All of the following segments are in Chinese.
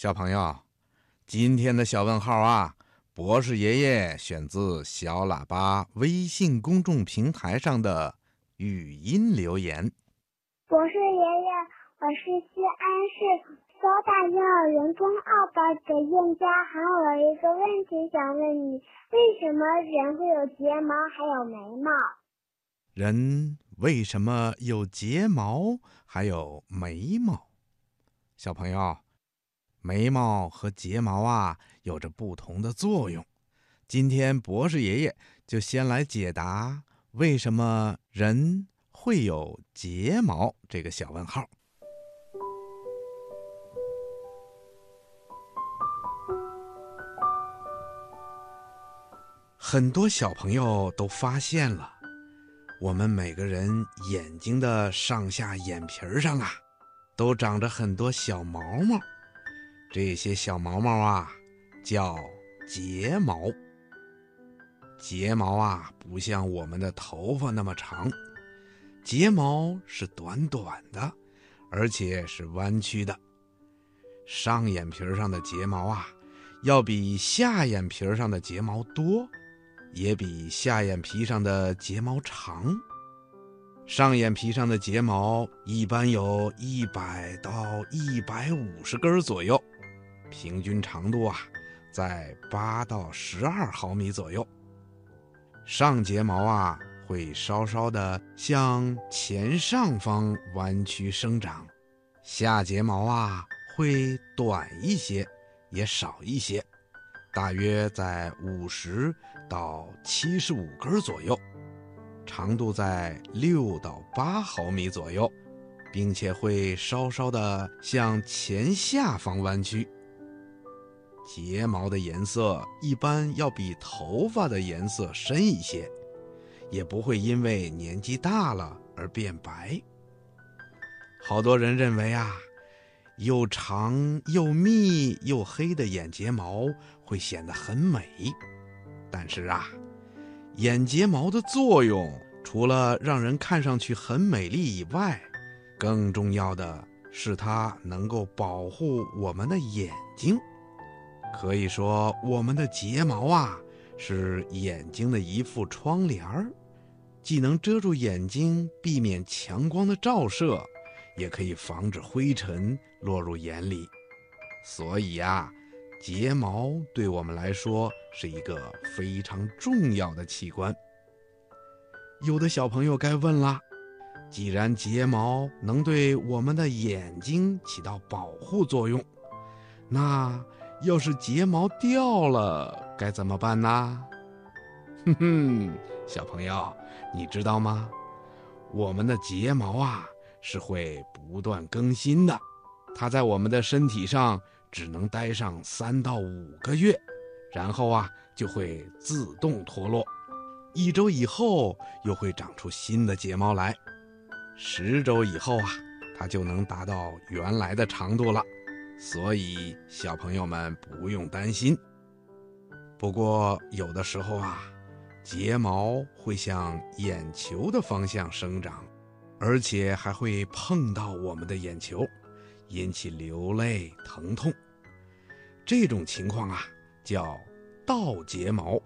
小朋友，今天的小问号啊，博士爷爷选自小喇叭微信公众平台上的语音留言。博士爷爷，我是西安市交大幼儿园中二班的燕佳涵，我有一个问题想问你：为什么人会有睫毛还有眉毛？人为什么有睫毛还有眉毛？小朋友。眉毛和睫毛啊，有着不同的作用。今天博士爷爷就先来解答为什么人会有睫毛这个小问号。很多小朋友都发现了，我们每个人眼睛的上下眼皮上啊，都长着很多小毛毛。这些小毛毛啊，叫睫毛。睫毛啊，不像我们的头发那么长，睫毛是短短的，而且是弯曲的。上眼皮上的睫毛啊，要比下眼皮上的睫毛多，也比下眼皮上的睫毛长。上眼皮上的睫毛一般有一百到一百五十根左右。平均长度啊，在八到十二毫米左右。上睫毛啊，会稍稍的向前上方弯曲生长；下睫毛啊，会短一些，也少一些，大约在五十到七十五根左右，长度在六到八毫米左右，并且会稍稍的向前下方弯曲。睫毛的颜色一般要比头发的颜色深一些，也不会因为年纪大了而变白。好多人认为啊，又长又密又黑的眼睫毛会显得很美，但是啊，眼睫毛的作用除了让人看上去很美丽以外，更重要的是它能够保护我们的眼睛。可以说，我们的睫毛啊，是眼睛的一副窗帘儿，既能遮住眼睛，避免强光的照射，也可以防止灰尘落入眼里。所以呀，睫毛对我们来说是一个非常重要的器官。有的小朋友该问了：既然睫毛能对我们的眼睛起到保护作用，那……要是睫毛掉了该怎么办呢？哼哼，小朋友，你知道吗？我们的睫毛啊是会不断更新的，它在我们的身体上只能待上三到五个月，然后啊就会自动脱落，一周以后又会长出新的睫毛来，十周以后啊它就能达到原来的长度了。所以，小朋友们不用担心。不过，有的时候啊，睫毛会向眼球的方向生长，而且还会碰到我们的眼球，引起流泪、疼痛。这种情况啊，叫倒睫毛，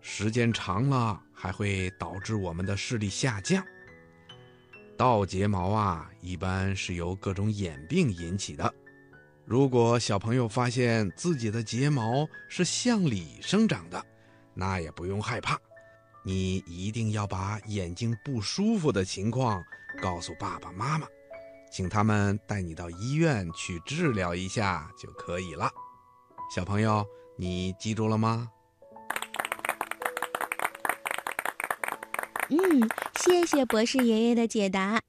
时间长了还会导致我们的视力下降。倒睫毛啊，一般是由各种眼病引起的。如果小朋友发现自己的睫毛是向里生长的，那也不用害怕，你一定要把眼睛不舒服的情况告诉爸爸妈妈，请他们带你到医院去治疗一下就可以了。小朋友，你记住了吗？嗯，谢谢博士爷爷的解答。